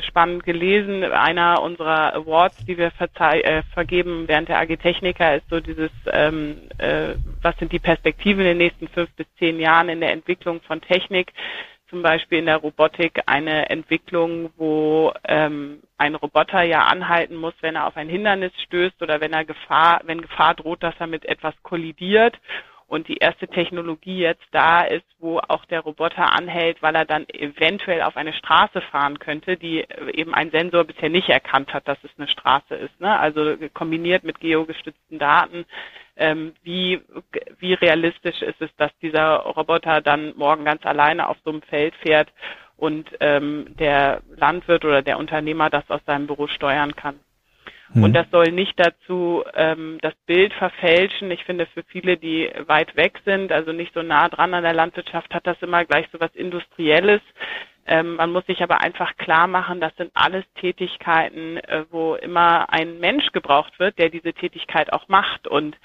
spannend gelesen. Einer unserer Awards, die wir äh, vergeben während der AG Techniker, ist so dieses, ähm, äh, was sind die Perspektiven in den nächsten fünf bis zehn Jahren in der Entwicklung von Technik zum Beispiel in der Robotik eine Entwicklung, wo ähm, ein Roboter ja anhalten muss, wenn er auf ein Hindernis stößt oder wenn er Gefahr, wenn Gefahr droht, dass er mit etwas kollidiert und die erste Technologie jetzt da ist, wo auch der Roboter anhält, weil er dann eventuell auf eine Straße fahren könnte, die eben ein Sensor bisher nicht erkannt hat, dass es eine Straße ist. Ne? Also kombiniert mit geogestützten Daten, ähm, wie, wie realistisch ist es, dass dieser Roboter dann morgen ganz alleine auf so einem Feld fährt und ähm, der Landwirt oder der Unternehmer das aus seinem Büro steuern kann. Mhm. Und das soll nicht dazu ähm, das Bild verfälschen. Ich finde, für viele, die weit weg sind, also nicht so nah dran an der Landwirtschaft, hat das immer gleich so was Industrielles. Ähm, man muss sich aber einfach klar machen, das sind alles Tätigkeiten, äh, wo immer ein Mensch gebraucht wird, der diese Tätigkeit auch macht. Und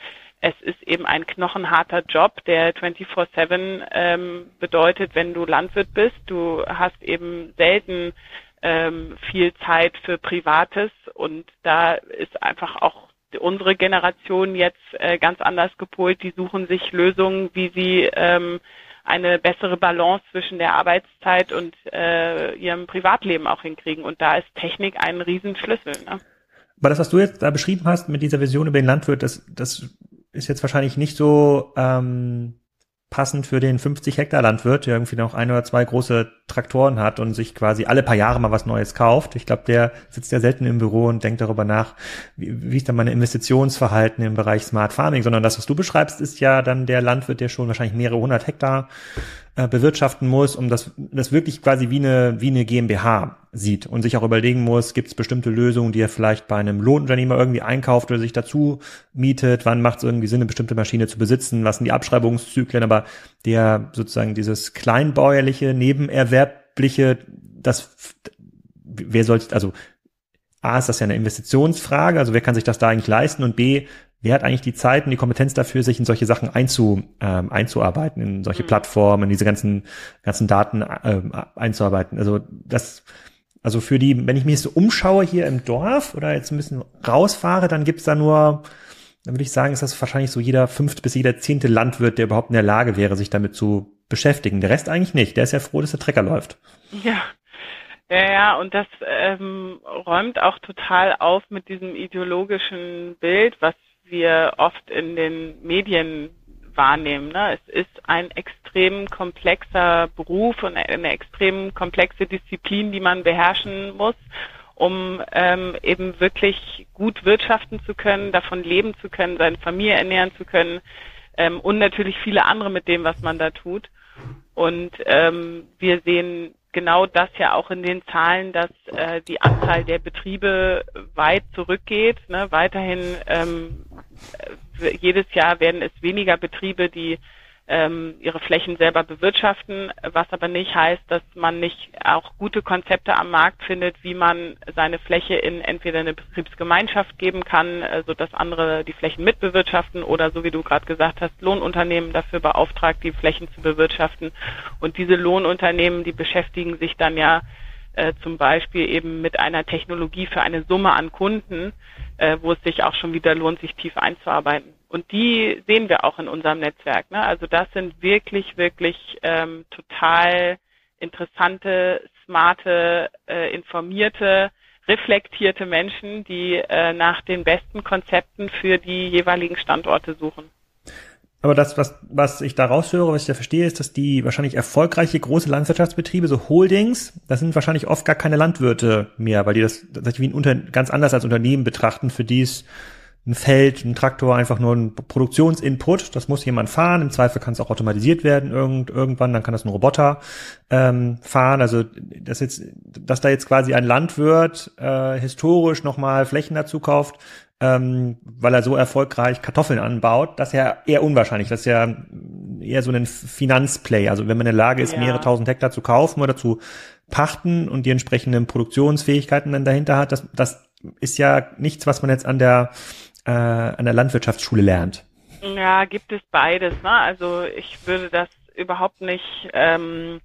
es ist eben ein knochenharter Job, der 24-7 ähm, bedeutet, wenn du Landwirt bist. Du hast eben selten ähm, viel Zeit für Privates und da ist einfach auch unsere Generation jetzt äh, ganz anders gepolt. Die suchen sich Lösungen, wie sie ähm, eine bessere Balance zwischen der Arbeitszeit und äh, ihrem Privatleben auch hinkriegen. Und da ist Technik ein Riesenschlüssel. Ne? Aber das, was du jetzt da beschrieben hast mit dieser Vision über den Landwirt, das, das ist jetzt wahrscheinlich nicht so ähm, passend für den 50 Hektar Landwirt, der irgendwie noch ein oder zwei große Traktoren hat und sich quasi alle paar Jahre mal was Neues kauft. Ich glaube, der sitzt ja selten im Büro und denkt darüber nach, wie, wie ist dann meine Investitionsverhalten im Bereich Smart Farming, sondern das, was du beschreibst, ist ja dann der Landwirt, der schon wahrscheinlich mehrere hundert Hektar äh, bewirtschaften muss, um das, das wirklich quasi wie eine, wie eine GmbH sieht und sich auch überlegen muss, gibt es bestimmte Lösungen, die er vielleicht bei einem Lohnunternehmer irgendwie einkauft oder sich dazu mietet, wann macht es irgendwie Sinn, eine bestimmte Maschine zu besitzen, was sind die Abschreibungszyklen, aber der sozusagen dieses kleinbäuerliche, nebenerwerbliche, das, wer soll, also A, ist das ja eine Investitionsfrage, also wer kann sich das da eigentlich leisten und B, wer hat eigentlich die Zeit und die Kompetenz dafür, sich in solche Sachen einzu, ähm, einzuarbeiten, in solche mhm. Plattformen, in diese ganzen, ganzen Daten ähm, einzuarbeiten. Also das, also für die, wenn ich mich so umschaue hier im Dorf oder jetzt ein bisschen rausfahre, dann gibt's da nur, dann würde ich sagen, ist das wahrscheinlich so jeder fünfte bis jeder zehnte Landwirt, der überhaupt in der Lage wäre, sich damit zu beschäftigen. Der Rest eigentlich nicht. Der ist ja froh, dass der Trecker läuft. Ja. Ja, ja, und das ähm, räumt auch total auf mit diesem ideologischen Bild, was wir oft in den Medien wahrnehmen. Ne? Es ist ein extrem komplexer Beruf und eine extrem komplexe Disziplin, die man beherrschen muss, um ähm, eben wirklich gut wirtschaften zu können, davon leben zu können, seine Familie ernähren zu können ähm, und natürlich viele andere mit dem, was man da tut. Und ähm, wir sehen genau das ja auch in den Zahlen, dass äh, die Anzahl der Betriebe weit zurückgeht. Ne? Weiterhin ähm, jedes Jahr werden es weniger Betriebe, die ähm, ihre Flächen selber bewirtschaften, was aber nicht heißt, dass man nicht auch gute Konzepte am Markt findet, wie man seine Fläche in entweder eine Betriebsgemeinschaft geben kann, äh, so dass andere die Flächen mitbewirtschaften oder so wie du gerade gesagt hast, Lohnunternehmen dafür beauftragt, die Flächen zu bewirtschaften. Und diese Lohnunternehmen, die beschäftigen sich dann ja äh, zum Beispiel eben mit einer Technologie für eine Summe an Kunden, äh, wo es sich auch schon wieder lohnt, sich tief einzuarbeiten. Und die sehen wir auch in unserem Netzwerk. Ne? Also das sind wirklich, wirklich ähm, total interessante, smarte, äh, informierte, reflektierte Menschen, die äh, nach den besten Konzepten für die jeweiligen Standorte suchen. Aber das, was, was ich da raushöre, was ich da verstehe, ist, dass die wahrscheinlich erfolgreiche große Landwirtschaftsbetriebe, so Holdings, das sind wahrscheinlich oft gar keine Landwirte mehr, weil die das, das wie ein Unter, ganz anders als Unternehmen betrachten, für die es ein Feld, ein Traktor einfach nur ein Produktionsinput. Das muss jemand fahren. Im Zweifel kann es auch automatisiert werden irgend, irgendwann. Dann kann das ein Roboter ähm, fahren. Also das jetzt, dass da jetzt quasi ein Landwirt äh, historisch nochmal Flächen dazu kauft, ähm, weil er so erfolgreich Kartoffeln anbaut, das ist ja eher unwahrscheinlich. Das ist ja eher so ein Finanzplay. Also wenn man in der Lage ist, ja. mehrere tausend Hektar zu kaufen oder zu pachten und die entsprechenden Produktionsfähigkeiten dann dahinter hat, das, das ist ja nichts, was man jetzt an der äh, an der Landwirtschaftsschule lernt? Ja, gibt es beides. Ne? Also ich würde das überhaupt nicht ähm,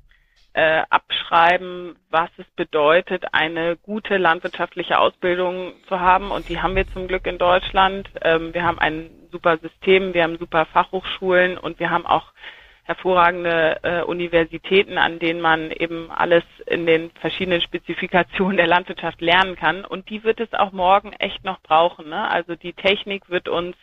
äh, abschreiben, was es bedeutet, eine gute landwirtschaftliche Ausbildung zu haben. Und die haben wir zum Glück in Deutschland. Ähm, wir haben ein super System, wir haben super Fachhochschulen und wir haben auch hervorragende äh, Universitäten, an denen man eben alles in den verschiedenen Spezifikationen der Landwirtschaft lernen kann. Und die wird es auch morgen echt noch brauchen. Ne? Also die Technik wird uns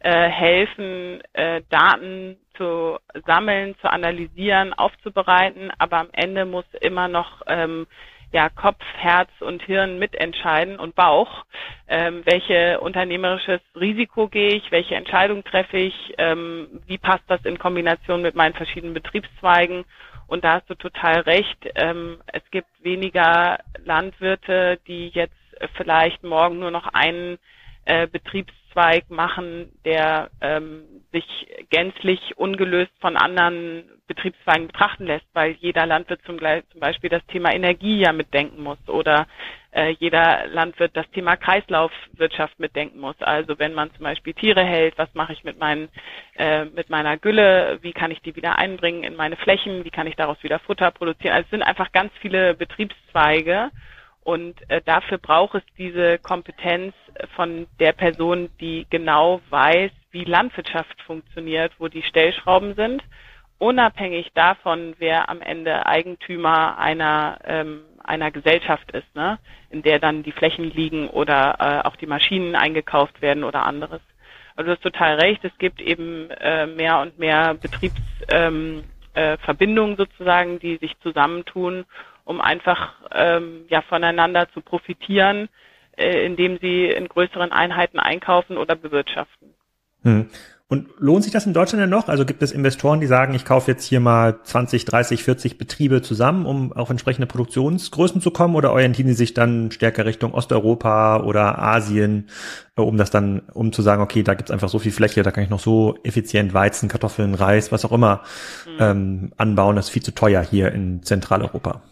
äh, helfen, äh, Daten zu sammeln, zu analysieren, aufzubereiten, aber am Ende muss immer noch ähm, ja, Kopf, Herz und Hirn mitentscheiden und Bauch, ähm, welche unternehmerisches Risiko gehe ich, welche Entscheidung treffe ich, ähm, wie passt das in Kombination mit meinen verschiedenen Betriebszweigen. Und da hast du total recht. Ähm, es gibt weniger Landwirte, die jetzt vielleicht morgen nur noch einen äh, Betriebszweig machen, der ähm, sich gänzlich ungelöst von anderen Betriebszweigen betrachten lässt, weil jeder Landwirt zum, zum Beispiel das Thema Energie ja mitdenken muss oder äh, jeder Landwirt das Thema Kreislaufwirtschaft mitdenken muss. Also wenn man zum Beispiel Tiere hält, was mache ich mit, meinen, äh, mit meiner Gülle, wie kann ich die wieder einbringen in meine Flächen, wie kann ich daraus wieder Futter produzieren. Also es sind einfach ganz viele Betriebszweige und äh, dafür braucht es diese Kompetenz von der Person, die genau weiß, wie Landwirtschaft funktioniert, wo die Stellschrauben sind, unabhängig davon, wer am Ende Eigentümer einer ähm, einer Gesellschaft ist, ne? in der dann die Flächen liegen oder äh, auch die Maschinen eingekauft werden oder anderes. Also du hast total recht, es gibt eben äh, mehr und mehr Betriebsverbindungen ähm, äh, sozusagen, die sich zusammentun um einfach ähm, ja voneinander zu profitieren, äh, indem sie in größeren Einheiten einkaufen oder bewirtschaften. Hm. Und lohnt sich das in Deutschland denn noch? Also gibt es Investoren, die sagen, ich kaufe jetzt hier mal 20, 30, 40 Betriebe zusammen, um auf entsprechende Produktionsgrößen zu kommen? Oder orientieren sie sich dann stärker Richtung Osteuropa oder Asien, äh, um das dann, um zu sagen, okay, da gibt's einfach so viel Fläche, da kann ich noch so effizient Weizen, Kartoffeln, Reis, was auch immer mhm. ähm, anbauen, das ist viel zu teuer hier in Zentraleuropa.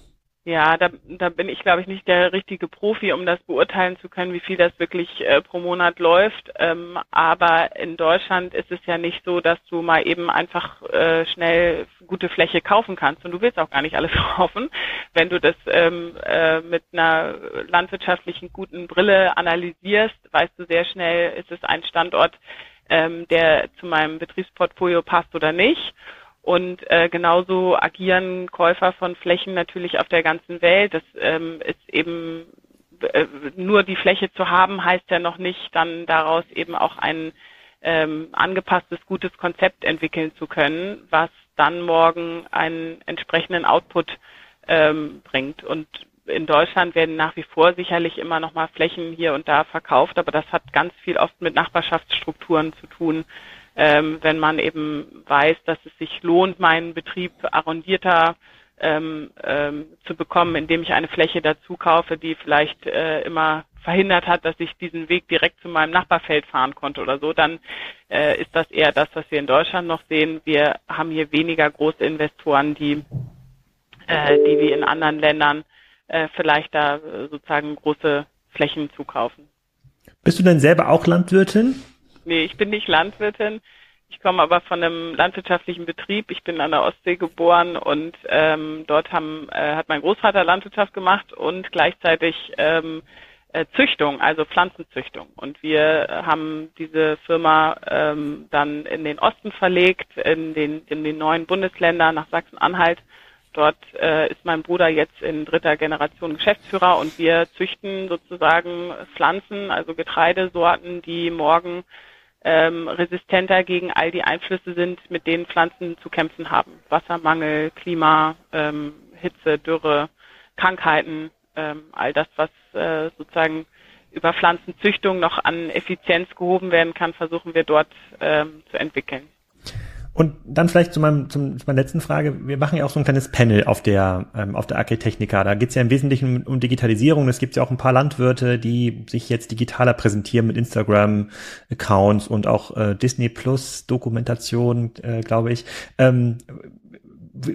Ja, da, da bin ich, glaube ich, nicht der richtige Profi, um das beurteilen zu können, wie viel das wirklich äh, pro Monat läuft. Ähm, aber in Deutschland ist es ja nicht so, dass du mal eben einfach äh, schnell gute Fläche kaufen kannst. Und du willst auch gar nicht alles [laughs] kaufen. Wenn du das ähm, äh, mit einer landwirtschaftlichen guten Brille analysierst, weißt du sehr schnell, ist es ein Standort, ähm, der zu meinem Betriebsportfolio passt oder nicht. Und äh, genauso agieren Käufer von Flächen natürlich auf der ganzen Welt. Das ähm, ist eben äh, nur die Fläche zu haben, heißt ja noch nicht, dann daraus eben auch ein ähm, angepasstes, gutes Konzept entwickeln zu können, was dann morgen einen entsprechenden Output ähm, bringt. Und in Deutschland werden nach wie vor sicherlich immer noch mal Flächen hier und da verkauft, aber das hat ganz viel oft mit Nachbarschaftsstrukturen zu tun, ähm, wenn man eben weiß, dass es sich lohnt, meinen Betrieb arrondierter ähm, ähm, zu bekommen, indem ich eine Fläche dazu kaufe, die vielleicht äh, immer verhindert hat, dass ich diesen Weg direkt zu meinem Nachbarfeld fahren konnte oder so, dann äh, ist das eher das, was wir in Deutschland noch sehen. Wir haben hier weniger große Investoren, die, äh, die wie in anderen Ländern äh, vielleicht da äh, sozusagen große Flächen zukaufen. Bist du denn selber auch Landwirtin? Nee, ich bin nicht Landwirtin. Ich komme aber von einem landwirtschaftlichen Betrieb. Ich bin an der Ostsee geboren und ähm, dort haben, äh, hat mein Großvater Landwirtschaft gemacht und gleichzeitig ähm, äh, Züchtung, also Pflanzenzüchtung. Und wir haben diese Firma ähm, dann in den Osten verlegt, in den, in den neuen Bundesländern nach Sachsen-Anhalt. Dort äh, ist mein Bruder jetzt in dritter Generation Geschäftsführer und wir züchten sozusagen Pflanzen, also Getreidesorten, die morgen ähm, resistenter gegen all die Einflüsse sind, mit denen Pflanzen zu kämpfen haben. Wassermangel, Klima, ähm, Hitze, Dürre, Krankheiten, ähm, all das, was äh, sozusagen über Pflanzenzüchtung noch an Effizienz gehoben werden kann, versuchen wir dort ähm, zu entwickeln. Und dann vielleicht zu, meinem, zum, zu meiner letzten Frage. Wir machen ja auch so ein kleines Panel auf der, ähm, auf der Agritechnica. Da geht es ja im Wesentlichen um, um Digitalisierung. Es gibt ja auch ein paar Landwirte, die sich jetzt digitaler präsentieren mit Instagram-Accounts und auch äh, Disney Plus Dokumentation, äh, glaube ich. Ähm,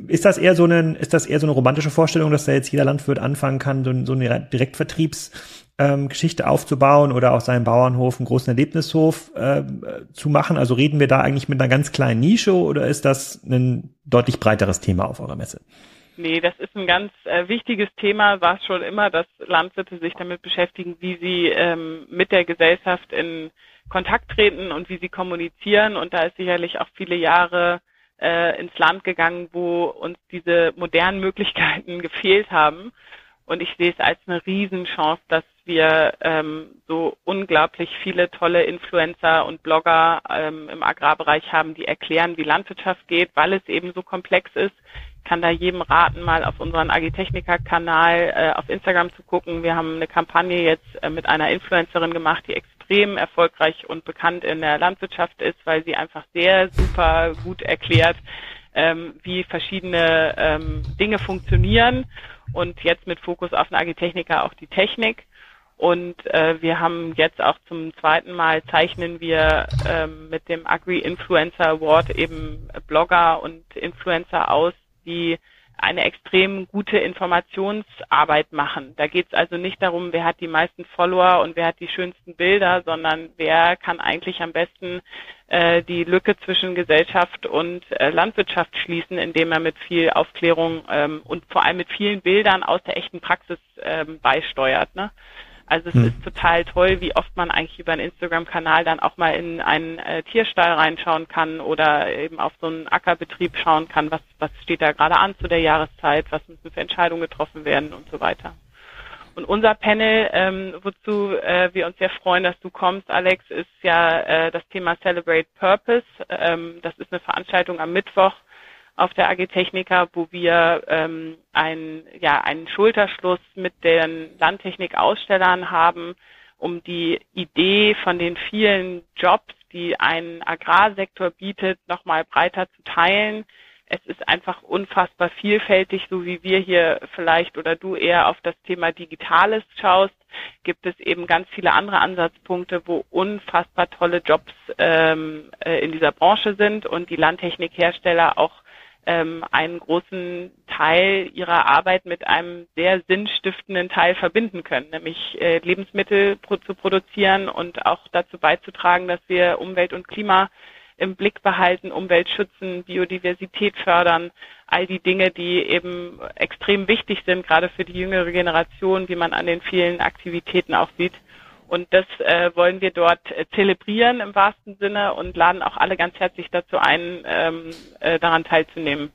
ist das eher so eine, ist das eher so eine romantische Vorstellung, dass da jetzt jeder Landwirt anfangen kann, so, so eine Direktvertriebs ähm, Geschichte aufzubauen oder auf seinem Bauernhof einen großen Erlebnishof äh, zu machen? Also reden wir da eigentlich mit einer ganz kleinen Nische oder ist das ein deutlich breiteres Thema auf eurer Messe? Nee, das ist ein ganz äh, wichtiges Thema, war schon immer, dass Landwirte sich damit beschäftigen, wie sie ähm, mit der Gesellschaft in Kontakt treten und wie sie kommunizieren. Und da ist sicherlich auch viele Jahre äh, ins Land gegangen, wo uns diese modernen Möglichkeiten [laughs] gefehlt haben. Und ich sehe es als eine Riesenchance, dass wir ähm, so unglaublich viele tolle Influencer und Blogger ähm, im Agrarbereich haben, die erklären, wie Landwirtschaft geht, weil es eben so komplex ist. Ich kann da jedem raten, mal auf unseren Agitechnica-Kanal äh, auf Instagram zu gucken. Wir haben eine Kampagne jetzt äh, mit einer Influencerin gemacht, die extrem erfolgreich und bekannt in der Landwirtschaft ist, weil sie einfach sehr super gut erklärt, ähm, wie verschiedene ähm, Dinge funktionieren und jetzt mit Fokus auf den Agitechniker auch die Technik. Und äh, wir haben jetzt auch zum zweiten Mal zeichnen wir ähm, mit dem Agri Influencer Award eben Blogger und Influencer aus, die eine extrem gute Informationsarbeit machen. Da geht es also nicht darum, wer hat die meisten Follower und wer hat die schönsten Bilder, sondern wer kann eigentlich am besten äh, die Lücke zwischen Gesellschaft und äh, Landwirtschaft schließen, indem er mit viel Aufklärung ähm, und vor allem mit vielen Bildern aus der echten Praxis ähm, beisteuert. Ne? Also es hm. ist total toll, wie oft man eigentlich über einen Instagram-Kanal dann auch mal in einen äh, Tierstall reinschauen kann oder eben auf so einen Ackerbetrieb schauen kann, was, was steht da gerade an zu der Jahreszeit, was müssen für Entscheidungen getroffen werden und so weiter. Und unser Panel, ähm, wozu äh, wir uns sehr freuen, dass du kommst, Alex, ist ja äh, das Thema Celebrate Purpose. Ähm, das ist eine Veranstaltung am Mittwoch auf der AG Technica, wo wir ähm, ein, ja, einen Schulterschluss mit den Landtechnikausstellern haben, um die Idee von den vielen Jobs, die ein Agrarsektor bietet, nochmal breiter zu teilen. Es ist einfach unfassbar vielfältig, so wie wir hier vielleicht oder du eher auf das Thema Digitales schaust, gibt es eben ganz viele andere Ansatzpunkte, wo unfassbar tolle Jobs ähm, äh, in dieser Branche sind und die Landtechnikhersteller auch ähm, einen großen Teil ihrer Arbeit mit einem sehr sinnstiftenden Teil verbinden können, nämlich äh, Lebensmittel pro zu produzieren und auch dazu beizutragen, dass wir Umwelt und Klima im Blick behalten, Umwelt schützen, Biodiversität fördern, all die Dinge, die eben extrem wichtig sind, gerade für die jüngere Generation, wie man an den vielen Aktivitäten auch sieht. Und das äh, wollen wir dort äh, zelebrieren im wahrsten Sinne und laden auch alle ganz herzlich dazu ein, ähm, äh, daran teilzunehmen.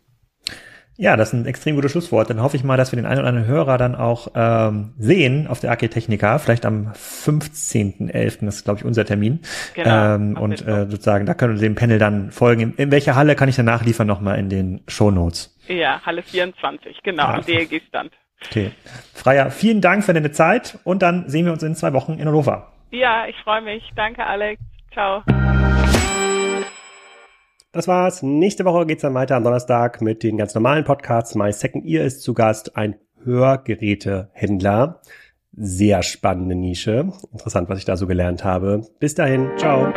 Ja, das ist ein extrem gutes Schlusswort. Dann hoffe ich mal, dass wir den einen oder anderen Hörer dann auch ähm, sehen auf der Architechnica, vielleicht am 15.11., das ist, glaube ich, unser Termin. Genau, ähm, und äh, sozusagen, da können wir dem Panel dann folgen. In, in welcher Halle kann ich dann nachliefern nochmal in den Show Notes? Ja, Halle 24, genau, ja. am DLG-Stand. Okay. Freier, vielen Dank für deine Zeit und dann sehen wir uns in zwei Wochen in Hannover. Ja, ich freue mich. Danke, Alex. Ciao. Das war's. Nächste Woche geht's dann weiter am Donnerstag mit den ganz normalen Podcasts. My Second Ear ist zu Gast ein Hörgerätehändler. Sehr spannende Nische. Interessant, was ich da so gelernt habe. Bis dahin. Ciao.